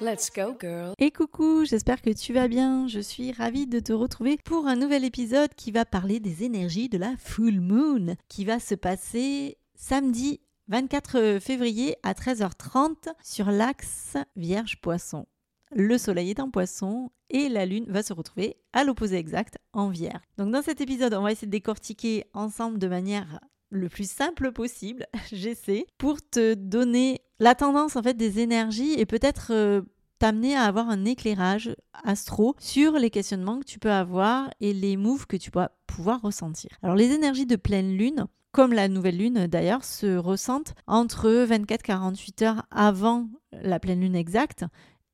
Let's go, girl. Et coucou, j'espère que tu vas bien. Je suis ravie de te retrouver pour un nouvel épisode qui va parler des énergies de la full moon, qui va se passer samedi 24 février à 13h30 sur l'axe Vierge-Poisson. Le soleil est en poisson et la lune va se retrouver à l'opposé exact en vierge. Donc dans cet épisode, on va essayer de décortiquer ensemble de manière le plus simple possible, j'essaie, pour te donner la tendance en fait des énergies et peut-être euh, t'amener à avoir un éclairage astro sur les questionnements que tu peux avoir et les moves que tu vas pouvoir ressentir. Alors les énergies de pleine lune, comme la nouvelle lune d'ailleurs, se ressentent entre 24-48 heures avant la pleine lune exacte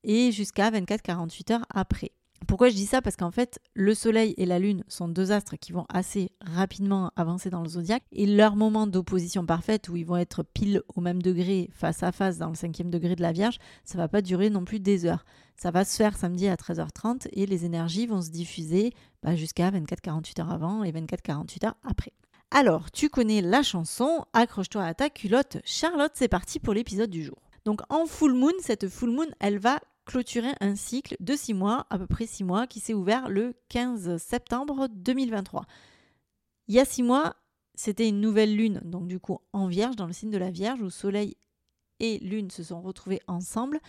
et jusqu'à 24-48 heures après. Pourquoi je dis ça? Parce qu'en fait, le Soleil et la Lune sont deux astres qui vont assez rapidement avancer dans le zodiaque et leur moment d'opposition parfaite où ils vont être pile au même degré face à face dans le cinquième degré de la Vierge, ça va pas durer non plus des heures. Ça va se faire samedi à 13h30 et les énergies vont se diffuser bah, jusqu'à 24-48 heures avant et 24-48 heures après. Alors, tu connais la chanson, accroche-toi à ta culotte. Charlotte, c'est parti pour l'épisode du jour. Donc en full moon, cette full moon, elle va clôturer un cycle de six mois, à peu près six mois, qui s'est ouvert le 15 septembre 2023. Il y a six mois, c'était une nouvelle lune, donc du coup en vierge, dans le signe de la Vierge, où Soleil et Lune se sont retrouvés ensemble,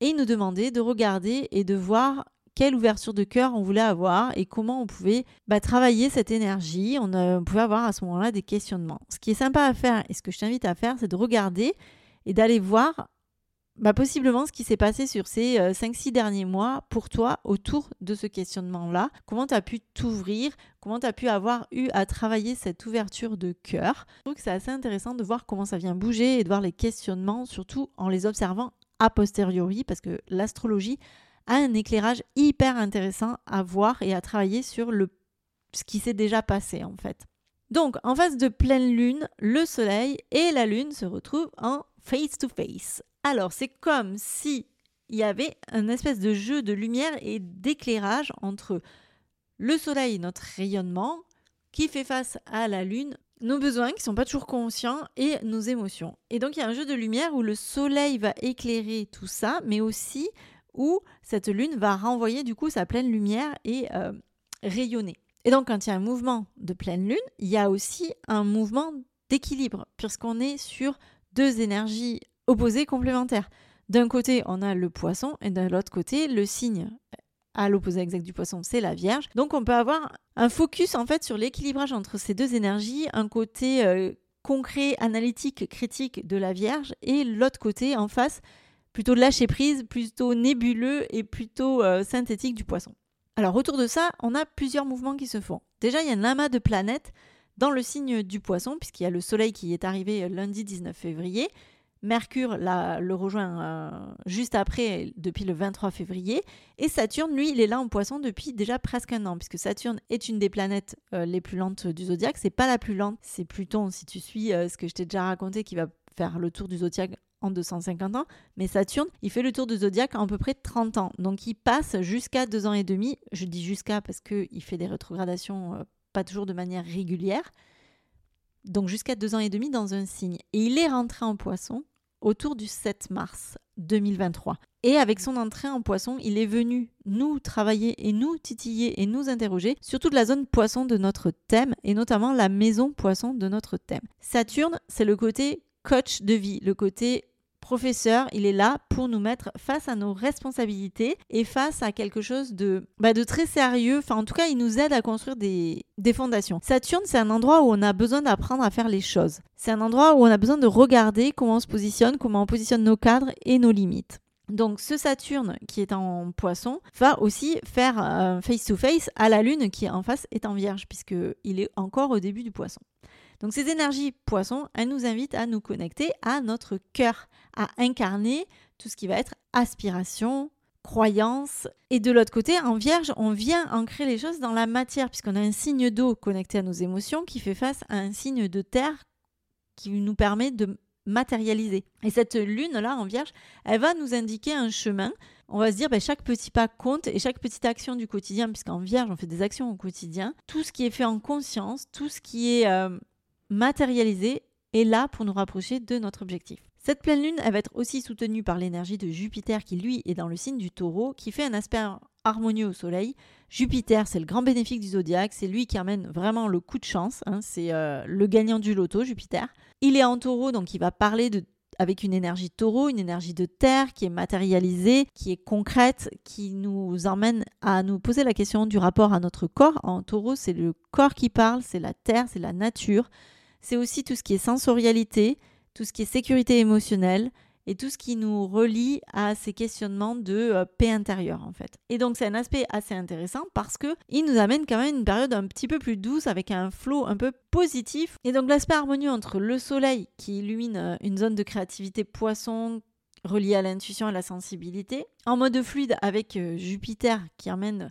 et il nous demandait de regarder et de voir quelle ouverture de cœur on voulait avoir et comment on pouvait bah, travailler cette énergie. On, on pouvait avoir à ce moment-là des questionnements. Ce qui est sympa à faire et ce que je t'invite à faire, c'est de regarder et d'aller voir bah, possiblement ce qui s'est passé sur ces 5-6 euh, derniers mois pour toi autour de ce questionnement-là. Comment tu as pu t'ouvrir, comment tu as pu avoir eu à travailler cette ouverture de cœur? Je trouve que c'est assez intéressant de voir comment ça vient bouger et de voir les questionnements, surtout en les observant a posteriori, parce que l'astrologie a un éclairage hyper intéressant à voir et à travailler sur le, ce qui s'est déjà passé en fait. Donc, en face de pleine lune, le soleil et la lune se retrouvent en face to face. Alors, c'est comme si il y avait un espèce de jeu de lumière et d'éclairage entre le soleil, notre rayonnement, qui fait face à la lune, nos besoins qui sont pas toujours conscients et nos émotions. Et donc il y a un jeu de lumière où le soleil va éclairer tout ça, mais aussi où cette lune va renvoyer du coup sa pleine lumière et euh, rayonner. Et donc quand il y a un mouvement de pleine lune, il y a aussi un mouvement d'équilibre, puisqu'on est sur deux énergies opposés complémentaires. D'un côté, on a le poisson et de l'autre côté, le signe à l'opposé exact du poisson, c'est la Vierge. Donc on peut avoir un focus en fait sur l'équilibrage entre ces deux énergies, un côté euh, concret, analytique, critique de la Vierge et l'autre côté en face, plutôt lâcher prise, plutôt nébuleux et plutôt euh, synthétique du poisson. Alors autour de ça, on a plusieurs mouvements qui se font. Déjà, il y a un amas de planètes dans le signe du poisson, puisqu'il y a le Soleil qui est arrivé lundi 19 février, Mercure le rejoint euh, juste après, depuis le 23 février. Et Saturne, lui, il est là en poisson depuis déjà presque un an, puisque Saturne est une des planètes euh, les plus lentes du zodiaque. C'est pas la plus lente, c'est Pluton, si tu suis euh, ce que je t'ai déjà raconté, qui va faire le tour du zodiaque en 250 ans. Mais Saturne, il fait le tour du zodiaque en à peu près 30 ans. Donc il passe jusqu'à deux ans et demi. Je dis jusqu'à parce qu'il fait des rétrogradations pas toujours de manière régulière. donc jusqu'à deux ans et demi dans un signe. Et il est rentré en poisson autour du 7 mars 2023. Et avec son entrée en poisson, il est venu nous travailler et nous titiller et nous interroger sur toute la zone poisson de notre thème et notamment la maison poisson de notre thème. Saturne, c'est le côté coach de vie, le côté professeur, il est là pour nous mettre face à nos responsabilités et face à quelque chose de, bah, de très sérieux. Enfin, en tout cas, il nous aide à construire des, fondations. Saturne, c'est un endroit où on a besoin d'apprendre à faire les choses. C'est un endroit où on a besoin de regarder comment on se positionne, comment on positionne nos cadres et nos limites. Donc ce Saturne qui est en poisson va aussi faire face-to-face à la Lune qui en face est en vierge puisqu'il est encore au début du poisson. Donc ces énergies poissons, elles nous invitent à nous connecter à notre cœur, à incarner tout ce qui va être aspiration, croyance. Et de l'autre côté, en vierge, on vient ancrer les choses dans la matière, puisqu'on a un signe d'eau connecté à nos émotions qui fait face à un signe de terre qui nous permet de matérialiser. Et cette lune-là en vierge, elle va nous indiquer un chemin. On va se dire, ben, chaque petit pas compte et chaque petite action du quotidien, puisqu'en vierge, on fait des actions au quotidien. Tout ce qui est fait en conscience, tout ce qui est euh, matérialisé est là pour nous rapprocher de notre objectif. Cette pleine lune, elle va être aussi soutenue par l'énergie de Jupiter qui, lui, est dans le signe du taureau, qui fait un aspect harmonieux au Soleil. Jupiter, c'est le grand bénéfique du zodiaque, c'est lui qui amène vraiment le coup de chance, hein. c'est euh, le gagnant du loto, Jupiter. Il est en taureau, donc il va parler de avec une énergie taureau, une énergie de terre qui est matérialisée, qui est concrète, qui nous emmène à nous poser la question du rapport à notre corps. En taureau, c'est le corps qui parle, c'est la terre, c'est la nature. C'est aussi tout ce qui est sensorialité, tout ce qui est sécurité émotionnelle et tout ce qui nous relie à ces questionnements de euh, paix intérieure en fait. Et donc c'est un aspect assez intéressant parce que il nous amène quand même une période un petit peu plus douce avec un flow un peu positif. Et donc l'aspect harmonieux entre le soleil qui illumine euh, une zone de créativité poisson reliée à l'intuition et à la sensibilité, en mode fluide avec euh, Jupiter qui amène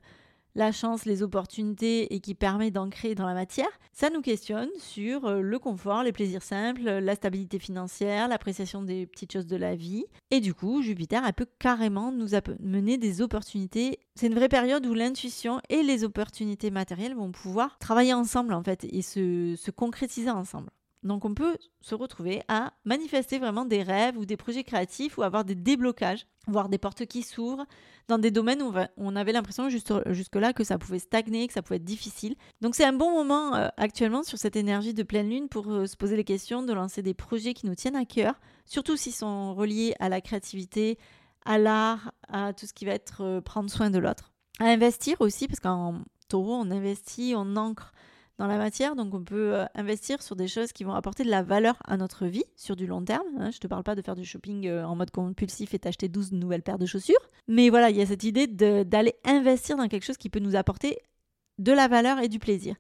la chance, les opportunités et qui permet d'ancrer dans la matière, ça nous questionne sur euh, le confort, les plaisirs simples, la stabilité financière, l'appréciation des petites choses de la vie. Et du coup, Jupiter, elle peut carrément nous mener des opportunités. C'est une vraie période où l'intuition et les opportunités matérielles vont pouvoir travailler ensemble en fait et se, se concrétiser ensemble. Donc on peut se retrouver à manifester vraiment des rêves ou des projets créatifs ou avoir des déblocages, voir des portes qui s'ouvrent dans des domaines où on avait l'impression jusque-là que ça pouvait stagner, que ça pouvait être difficile. Donc c'est un bon moment euh, actuellement sur cette énergie de pleine lune pour euh, se poser les questions, de lancer des projets qui nous tiennent à cœur, surtout s'ils sont reliés à la créativité, à l'art, à tout ce qui va être euh, prendre soin de l'autre. À investir aussi, parce qu'en taureau, on investit, on ancre dans la matière. Donc on peut euh, investir sur des choses qui vont apporter de la valeur à notre vie sur du long terme. Hein. Je ne te parle pas de faire du shopping euh, en mode compulsif et t'acheter 12 nouvelles paires de chaussures. Mais voilà, il y a cette idée d'aller investir dans quelque chose qui peut nous apporter de la valeur et du plaisir.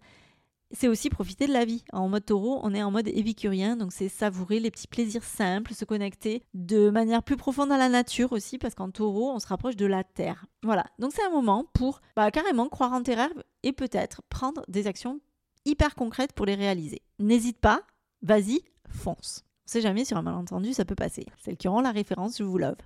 C'est aussi profiter de la vie. En mode taureau, on est en mode épicurien, donc c'est savourer les petits plaisirs simples, se connecter de manière plus profonde à la nature aussi, parce qu'en taureau, on se rapproche de la terre. Voilà, donc c'est un moment pour bah, carrément croire en tes et peut-être prendre des actions hyper concrètes pour les réaliser. N'hésite pas, vas-y, fonce. On sait jamais sur un malentendu, ça peut passer. Celles qui auront la référence, je vous love.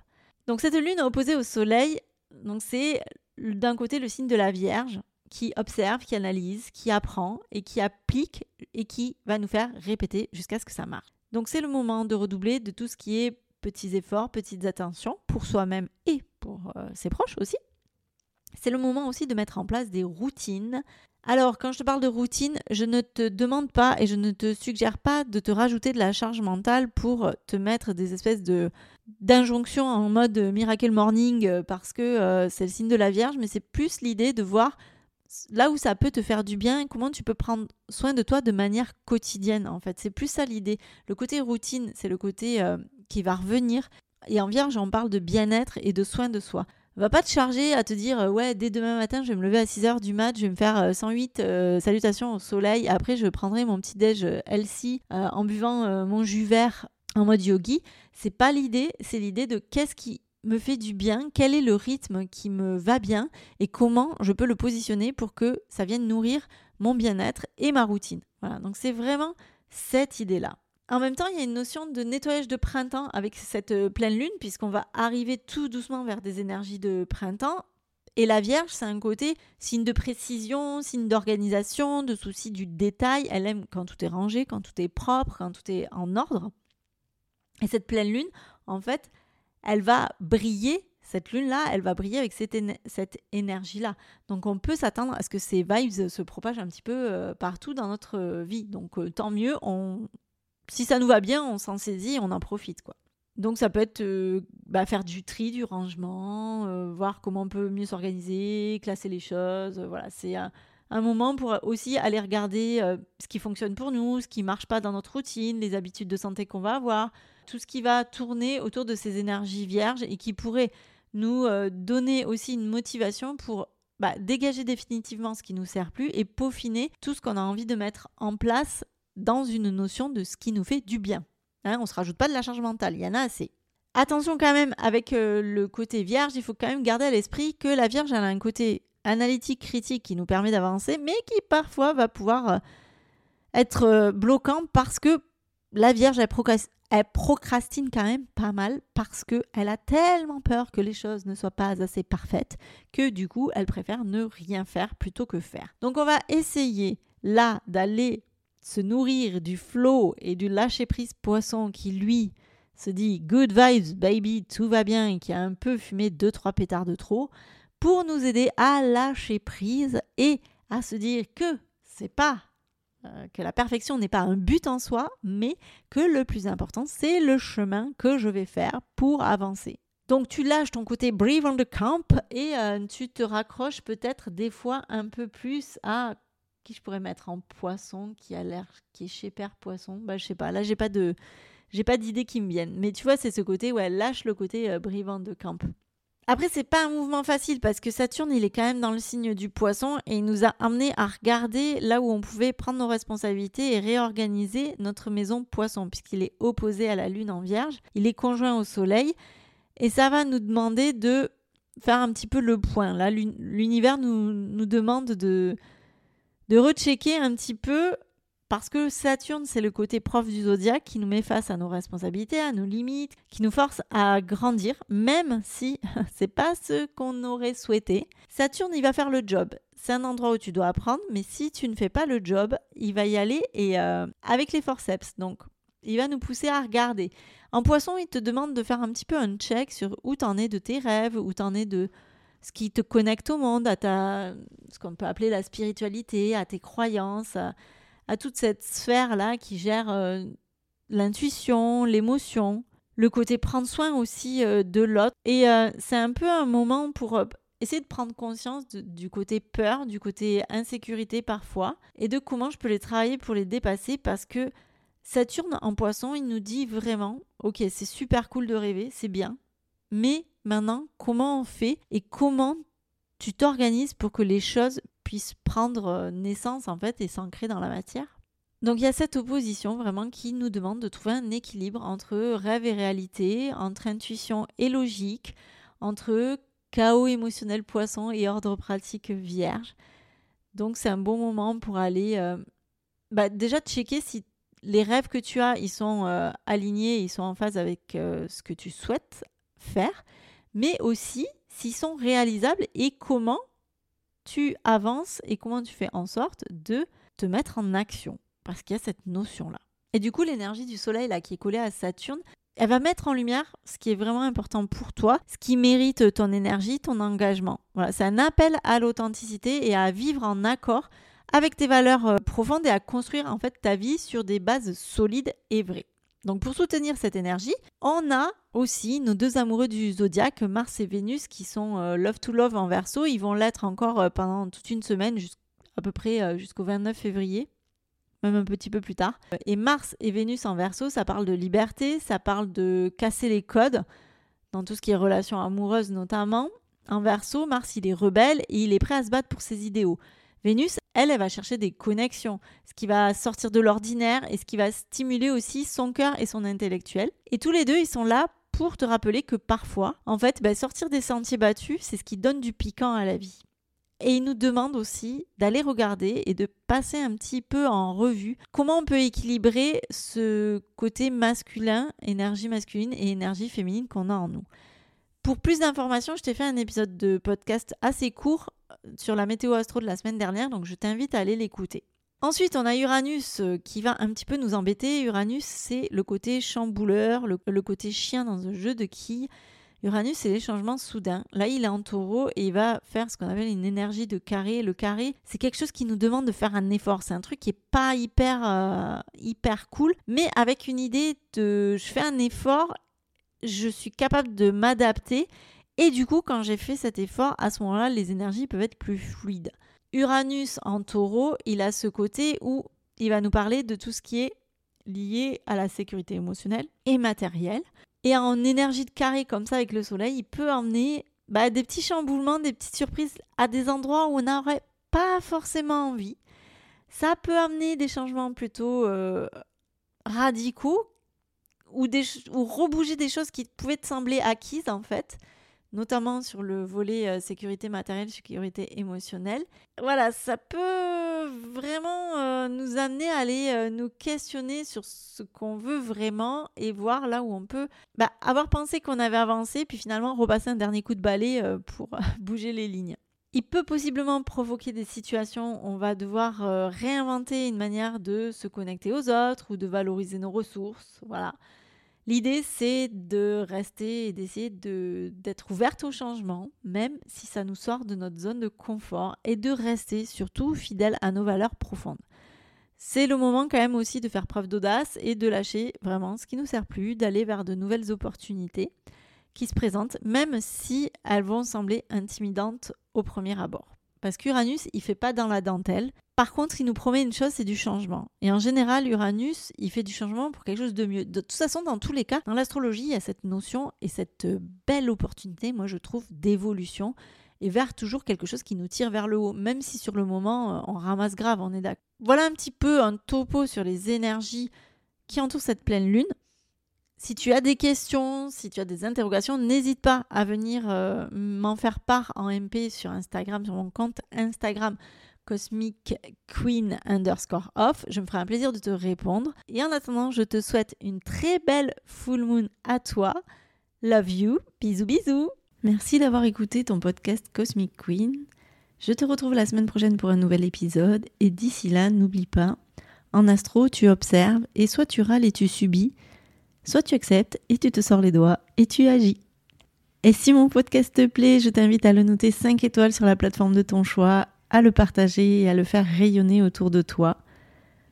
Donc cette lune opposée au soleil, donc c'est d'un côté le signe de la Vierge qui observe, qui analyse, qui apprend et qui applique et qui va nous faire répéter jusqu'à ce que ça marche. Donc c'est le moment de redoubler de tout ce qui est petits efforts, petites attentions pour soi-même et pour euh, ses proches aussi. C'est le moment aussi de mettre en place des routines, alors, quand je te parle de routine, je ne te demande pas et je ne te suggère pas de te rajouter de la charge mentale pour te mettre des espèces de d'injonctions en mode miracle morning euh, parce que euh, c'est le signe de la Vierge, mais c'est plus l'idée de voir là où ça peut te faire du bien, comment tu peux prendre soin de toi de manière quotidienne en fait. C'est plus ça l'idée. Le côté routine, c'est le côté euh, qui va revenir. Et en Vierge, on parle de bien-être et de soin de soi va pas te charger à te dire euh, ouais dès demain matin je vais me lever à 6h du mat, je vais me faire 108 euh, euh, salutations au soleil, après je prendrai mon petit déj healthy en buvant mon jus vert en mode yogi. C'est pas l'idée, c'est l'idée de qu'est-ce qui me fait du bien, quel est le rythme qui me va bien et comment je peux le positionner pour que ça vienne nourrir mon bien-être et ma routine. Voilà, donc c'est vraiment cette idée-là. En même temps, il y a une notion de nettoyage de printemps avec cette euh, pleine lune, puisqu'on va arriver tout doucement vers des énergies de printemps. Et la Vierge, c'est un côté signe de précision, signe d'organisation, de souci du détail. Elle aime quand tout est rangé, quand tout est propre, quand tout est en ordre. Et cette pleine lune, en fait, elle va briller cette lune-là, elle va briller avec cette, énergie-là. Donc on peut s'attendre à ce que ces vibes se propagent un petit peu euh, partout dans notre euh, vie. Donc tant mieux, on... si ça nous va bien, on s'en saisit, on en profite. quoi. Donc ça peut être bah, faire du tri, du rangement, voir comment on peut mieux s'organiser, classer les choses. voilà, c'est un, moment pour aussi aller regarder ce qui fonctionne pour nous, ce qui marche pas dans notre routine, les habitudes de santé qu'on va avoir, tout ce qui va tourner autour de ces énergies vierges et qui pourrait nous euh, donner aussi une motivation pour bah, dégager définitivement ce qui nous sert plus et peaufiner tout ce qu'on a envie de mettre en place dans une notion de ce qui nous fait du bien. Hein, on ne se rajoute pas de la charge mentale, il y en a assez. Attention quand même avec euh, le côté vierge, il faut quand même garder à l'esprit que la vierge elle a un côté analytique, critique qui nous permet d'avancer, mais qui parfois va pouvoir euh, être bloquant parce que la vierge elle procrastine quand même pas mal parce qu'elle a tellement peur que les choses ne soient pas assez parfaites que du coup elle préfère ne rien faire plutôt que faire. Donc on va essayer là d'aller se nourrir du flow et du lâcher prise poisson qui lui se dit good vibes baby tout va bien qui a un peu fumé 2-3 pétards de trop pour nous aider à lâcher prise et à se dire que c'est pas euh, que la perfection n'est pas un but en soi, mais que le plus important, c'est le chemin que je vais faire pour avancer. Donc tu lâches ton côté brave on the camp et euh, tu te raccroches peut-être des fois un peu plus à je pourrais mettre en poisson qui a l'air qui est chez Père Poisson. Bah je sais pas, là j'ai pas de j'ai pas d'idées qui me viennent. Mais tu vois, c'est ce côté où elle lâche le côté euh, brave on the camp. Après, c'est pas un mouvement facile parce que Saturne, il est quand même dans le signe du poisson et il nous a amené à regarder là où on pouvait prendre nos responsabilités et réorganiser notre maison poisson puisqu'il est opposé à la lune en vierge, il est conjoint au soleil et ça va nous demander de faire un petit peu le point. Là, l'univers nous, nous demande de, de rechecker un petit peu parce que Saturne, c'est le côté prof du zodiaque qui nous met face à nos responsabilités, à nos limites, qui nous force à grandir, même si c'est pas ce qu'on aurait souhaité. Saturne, il va faire le job. C'est un endroit où tu dois apprendre, mais si tu ne fais pas le job, il va y aller et euh, avec les forceps. Donc, il va nous pousser à regarder. En poisson, il te demande de faire un petit peu un check sur où t'en es de tes rêves, où t'en es de ce qui te connecte au monde, à ta, ce qu'on peut appeler la spiritualité, à tes croyances, à toute cette sphère-là qui gère euh, l'intuition, l'émotion, le côté prendre soin aussi euh, de l'autre. Et euh, c'est un peu un moment pour essayer de prendre conscience du côté peur, du côté insécurité parfois, et de comment je peux les travailler pour les dépasser parce que Saturne en poisson, il nous dit vraiment, ok, c'est super cool de rêver, c'est bien, mais maintenant, comment on fait et comment tu t'organises pour que les choses puisse prendre euh, naissance en fait et s'ancrer dans la matière? Donc il y a cette opposition vraiment qui nous demande de trouver un équilibre entre rêve et réalité, entre intuition et logique, entre chaos émotionnel poisson et ordre pratique vierge. Donc c'est un bon moment pour aller euh, bah, déjà checker si les rêves que tu as, ils sont euh, alignés, ils sont en phase avec ce que tu souhaites faire, mais aussi s'ils sont réalisables et comment tu avances et comment tu fais en sorte de te mettre en action. Parce qu'il y a cette notion-là. Et du coup, l'énergie du soleil qui est collée à Saturne, elle va mettre en lumière ce qui est vraiment important pour toi, ce qui mérite ton énergie, ton engagement. Voilà, c'est un appel à l'authenticité et à vivre en accord avec tes valeurs euh, profondes et à construire en fait ta vie sur des bases solides et vraies. Donc pour soutenir cette énergie, on a aussi nos deux amoureux du zodiaque, Mars et Vénus, qui sont euh, love to love en verso. Ils vont l'être encore euh, pendant toute une semaine, à peu près euh, jusqu'au 29 février, même un petit peu plus tard. Et Mars et Vénus en verso, ça parle de liberté, ça parle de casser les codes, dans tout ce qui est relations amoureuses notamment. En verso, Mars, il est rebelle et il est prêt à se battre pour ses idéaux. Vénus, elle, elle va chercher des connexions, ce qui va sortir de l'ordinaire et ce qui va stimuler aussi son cœur et son intellectuel. Et tous les deux, ils sont là pour te rappeler que parfois, en fait, bah, sortir des sentiers battus, c'est ce qui donne du piquant à la vie. Et ils nous demandent aussi d'aller regarder et de passer un petit peu en revue comment on peut équilibrer ce côté masculin, énergie masculine et énergie féminine qu'on a en nous. Pour plus d'informations, je t'ai fait un épisode de podcast assez court sur la météo astro de la semaine dernière, donc je t'invite à aller l'écouter. Ensuite, on a Uranus euh, qui va un petit peu nous embêter. Uranus, c'est le côté chambouleur, le, côté chien dans un jeu de quilles. Uranus, c'est les changements soudains. Là, il est en taureau et il va faire ce qu'on appelle une énergie de carré. Le carré, c'est quelque chose qui nous demande de faire un effort. C'est un truc qui est pas hyper, euh, hyper cool, mais avec une idée de je fais un effort, je suis capable de m'adapter. Et du coup, quand j'ai fait cet effort, à ce moment-là, les énergies peuvent être plus fluides. Uranus en taureau, il a ce côté où il va nous parler de tout ce qui est lié à la sécurité émotionnelle et matérielle. Et en énergie de carré comme ça avec le soleil, il peut emmener bah, des petits chamboulements, des petites surprises à des endroits où on n'aurait pas forcément envie. Ça peut amener des changements plutôt euh, radicaux ou, ou rebouger des choses qui pouvaient te sembler acquises en fait notamment sur le volet euh, sécurité matérielle, sécurité émotionnelle. Voilà, ça peut vraiment euh, nous amener à aller euh, nous questionner sur ce qu'on veut vraiment et voir là où on peut bah, avoir pensé qu'on avait avancé, puis finalement repasser un dernier coup de balai pour bouger les lignes. Il peut possiblement provoquer des situations où on va devoir réinventer une manière de se connecter aux autres ou de valoriser nos ressources. Voilà. L'idée, c'est de rester et d'essayer d'être ouverte au changement, même si ça nous sort de notre zone de confort, et de rester surtout fidèle à nos valeurs profondes. C'est le moment quand même aussi de faire preuve d'audace et de lâcher vraiment ce qui nous sert plus, d'aller vers de nouvelles opportunités qui se présentent, même si elles vont sembler intimidantes au premier abord. Parce qu'Uranus, il fait pas dans la dentelle. Par contre, il nous promet une chose, c'est du changement. Et en général, Uranus, il fait du changement pour quelque chose de mieux. De toute façon, dans tous les cas, dans l'astrologie, il y a cette notion et cette belle opportunité, moi je trouve, d'évolution et vers toujours quelque chose qui nous tire vers le haut, même si sur le moment, euh, on ramasse grave, on est d'accord. Voilà un petit peu un topo sur les énergies qui entourent cette pleine lune. Si tu as des questions, si tu as des interrogations, n'hésite pas à venir euh, m'en faire part en MP sur Instagram, sur mon compte Instagram Cosmic Queen underscore off. Je me ferai un plaisir de te répondre. Et en attendant, je te souhaite une très belle full moon à toi. Love you. Bisous bisous. Merci d'avoir écouté ton podcast Cosmic Queen. Je te retrouve la semaine prochaine pour un nouvel épisode. Et d'ici là, n'oublie pas, en astro, tu observes et soit tu râles et tu subis Soit tu acceptes et tu te sors les doigts et tu agis. Et si mon podcast te plaît, je t'invite à le noter 5 étoiles sur la plateforme de ton choix, à le partager et à le faire rayonner autour de toi.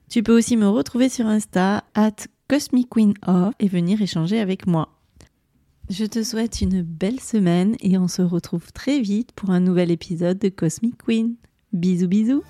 Tu peux aussi me retrouver sur Insta, at CosmicQueenOf, et venir échanger avec moi. Je te souhaite une belle semaine et on se retrouve très vite pour un nouvel épisode de Cosmic Queen. Bisous bisous